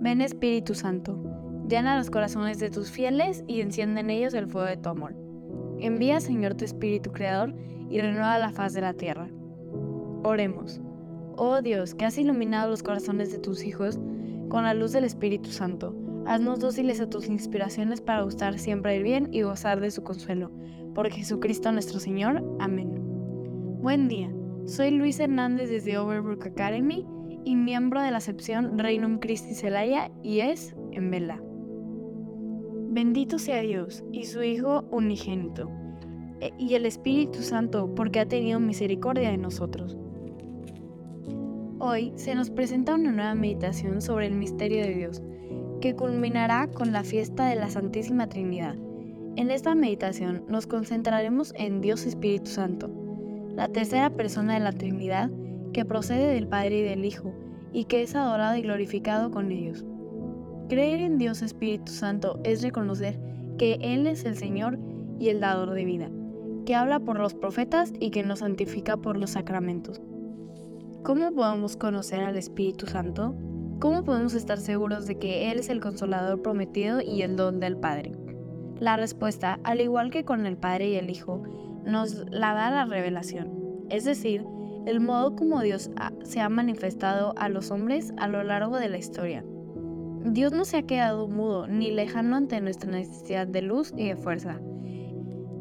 Ven Espíritu Santo, llena los corazones de tus fieles y enciende en ellos el fuego de tu amor. Envía, Señor, tu Espíritu Creador y renueva la faz de la tierra. Oremos. Oh Dios, que has iluminado los corazones de tus hijos con la luz del Espíritu Santo, haznos dóciles a tus inspiraciones para gustar siempre el bien y gozar de su consuelo. Por Jesucristo nuestro Señor. Amén. Buen día. Soy Luis Hernández desde Overbrook Academy y miembro de la sección Reinum Christi Celaya y es en Vela. Bendito sea Dios y su Hijo unigénito, e, y el Espíritu Santo, porque ha tenido misericordia de nosotros. Hoy se nos presenta una nueva meditación sobre el misterio de Dios, que culminará con la fiesta de la Santísima Trinidad. En esta meditación nos concentraremos en Dios Espíritu Santo, la tercera persona de la Trinidad que procede del Padre y del Hijo, y que es adorado y glorificado con ellos. Creer en Dios Espíritu Santo es reconocer que Él es el Señor y el dador de vida, que habla por los profetas y que nos santifica por los sacramentos. ¿Cómo podemos conocer al Espíritu Santo? ¿Cómo podemos estar seguros de que Él es el consolador prometido y el don del Padre? La respuesta, al igual que con el Padre y el Hijo, nos la da la revelación, es decir, el modo como Dios se ha manifestado a los hombres a lo largo de la historia. Dios no se ha quedado mudo ni lejano ante nuestra necesidad de luz y de fuerza.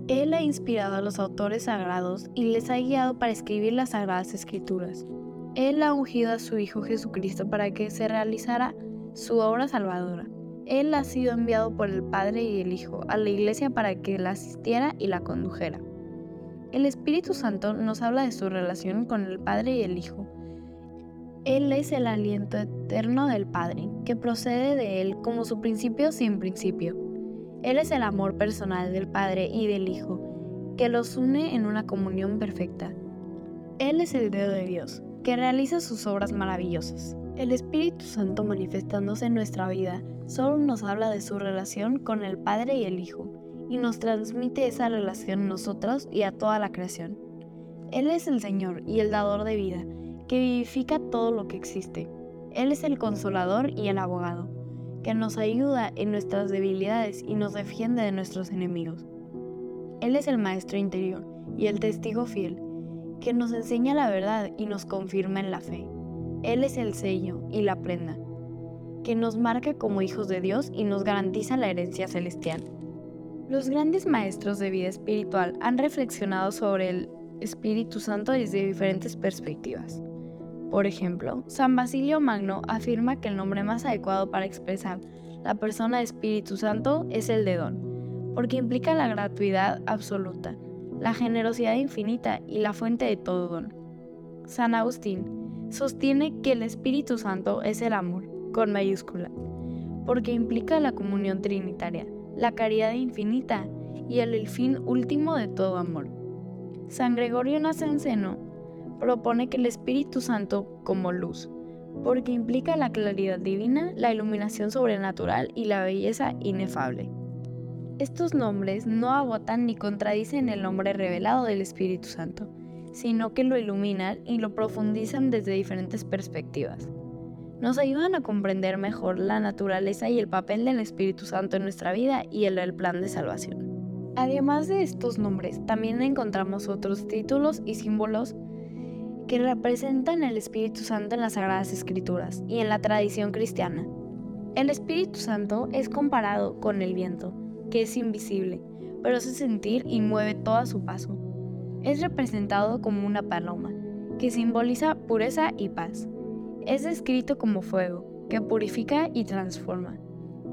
Él ha inspirado a los autores sagrados y les ha guiado para escribir las sagradas escrituras. Él ha ungido a su Hijo Jesucristo para que se realizara su obra salvadora. Él ha sido enviado por el Padre y el Hijo a la iglesia para que la asistiera y la condujera. El Espíritu Santo nos habla de su relación con el Padre y el Hijo. Él es el aliento eterno del Padre, que procede de Él como su principio sin principio. Él es el amor personal del Padre y del Hijo, que los une en una comunión perfecta. Él es el dedo de Dios, que realiza sus obras maravillosas. El Espíritu Santo manifestándose en nuestra vida solo nos habla de su relación con el Padre y el Hijo y nos transmite esa relación a nosotros y a toda la creación. Él es el Señor y el dador de vida, que vivifica todo lo que existe. Él es el consolador y el abogado, que nos ayuda en nuestras debilidades y nos defiende de nuestros enemigos. Él es el Maestro interior y el testigo fiel, que nos enseña la verdad y nos confirma en la fe. Él es el sello y la prenda, que nos marca como hijos de Dios y nos garantiza la herencia celestial. Los grandes maestros de vida espiritual han reflexionado sobre el Espíritu Santo desde diferentes perspectivas. Por ejemplo, San Basilio Magno afirma que el nombre más adecuado para expresar la persona de Espíritu Santo es el de don, porque implica la gratuidad absoluta, la generosidad infinita y la fuente de todo don. San Agustín sostiene que el Espíritu Santo es el amor, con mayúscula, porque implica la comunión trinitaria, la caridad infinita y el, fin último de todo amor. San Gregorio Nacianceno propone que el Espíritu Santo como luz, porque implica la claridad divina, la iluminación sobrenatural y la belleza inefable. Estos nombres no agotan ni contradicen el nombre revelado del Espíritu Santo, sino que lo iluminan y lo profundizan desde diferentes perspectivas nos ayudan a comprender mejor la naturaleza y el papel del Espíritu Santo en nuestra vida y el plan de salvación. Además de estos nombres, también encontramos otros títulos y símbolos que representan el Espíritu Santo en las Sagradas Escrituras y en la tradición cristiana. El Espíritu Santo es comparado con el viento, que es invisible, pero hace sentir y mueve todo a su paso. Es representado como una paloma, que simboliza pureza y paz. Es descrito como fuego, que purifica y transforma.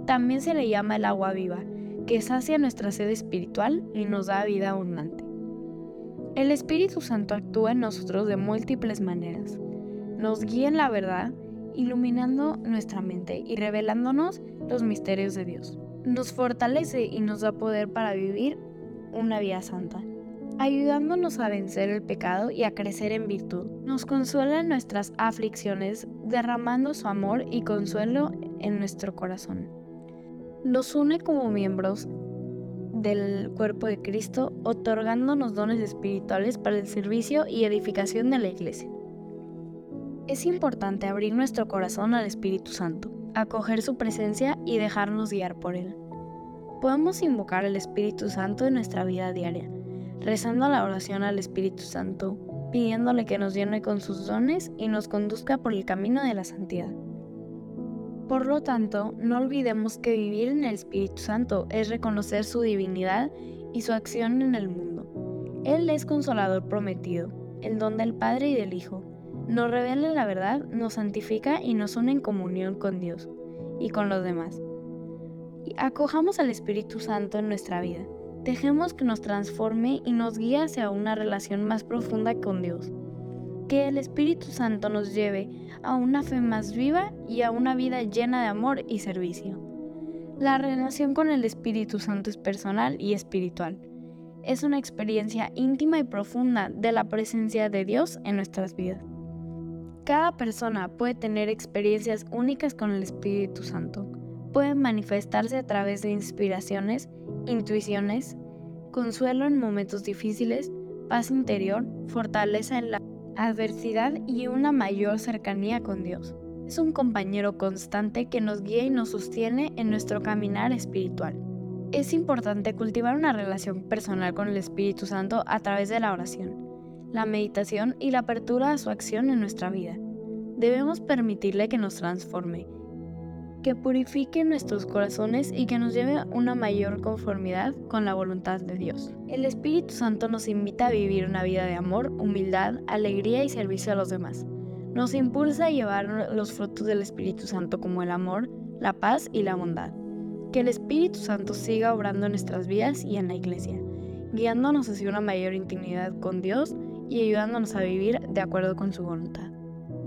También se le llama el agua viva, que sacia nuestra sed espiritual y nos da vida abundante. El Espíritu Santo actúa en nosotros de múltiples maneras. Nos guía en la verdad, iluminando nuestra mente y revelándonos los misterios de Dios. Nos fortalece y nos da poder para vivir una vida santa ayudándonos a vencer el pecado y a crecer en virtud. Nos consuela en nuestras aflicciones, derramando su amor y consuelo en nuestro corazón. Nos une como miembros del cuerpo de Cristo, otorgándonos dones espirituales para el servicio y edificación de la iglesia. Es importante abrir nuestro corazón al Espíritu Santo, acoger su presencia y dejarnos guiar por Él. Podemos invocar al Espíritu Santo en nuestra vida diaria, rezando la oración al Espíritu Santo, pidiéndole que nos llene con sus dones y nos conduzca por el camino de la santidad. Por lo tanto, no olvidemos que vivir en el Espíritu Santo es reconocer su divinidad y su acción en el mundo. Él es consolador prometido, el don del Padre y del Hijo. Nos revela la verdad, nos santifica y nos une en comunión con Dios y con los demás. acojamos al Espíritu Santo en nuestra vida. Dejemos que nos transforme y nos guíe hacia una relación más profunda con Dios. Que el Espíritu Santo nos lleve a una fe más viva y a una vida llena de amor y servicio. La relación con el Espíritu Santo es personal y espiritual. Es una experiencia íntima y profunda de la presencia de Dios en nuestras vidas. Cada persona puede tener experiencias únicas con el Espíritu Santo. Puede manifestarse a través de inspiraciones, intuiciones, consuelo en momentos difíciles, paz interior, fortaleza en la adversidad y una mayor cercanía con Dios es un compañero constante que nos guía y nos sostiene en nuestro caminar espiritual. Es importante cultivar una relación personal con el Espíritu Santo a través de la oración, la meditación y la apertura a su acción en nuestra vida. Debemos permitirle que nos transforme, que purifique nuestros corazones y que nos lleve a una mayor conformidad con la voluntad de Dios. El Espíritu Santo nos invita a vivir una vida de amor, humildad, alegría y servicio a los demás nos impulsa a llevar los frutos del Espíritu Santo como el amor, la paz y la bondad. Que el Espíritu Santo siga obrando en nuestras vidas y en la iglesia, guiándonos hacia una mayor intimidad con Dios y ayudándonos a vivir de acuerdo con su voluntad.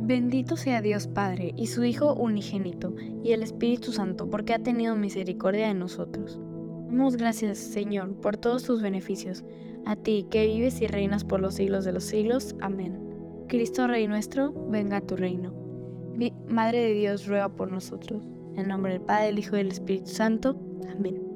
Bendito sea Dios Padre y su Hijo unigénito y el Espíritu Santo porque ha tenido misericordia de nosotros. Damos gracias, Señor, por todos tus beneficios, a ti que vives y reinas por los siglos de los siglos. Amén. Cristo Rey nuestro, venga a tu reino. Madre de Dios, ruega por nosotros. En nombre del Padre, del Hijo y del Espíritu Santo. Amén.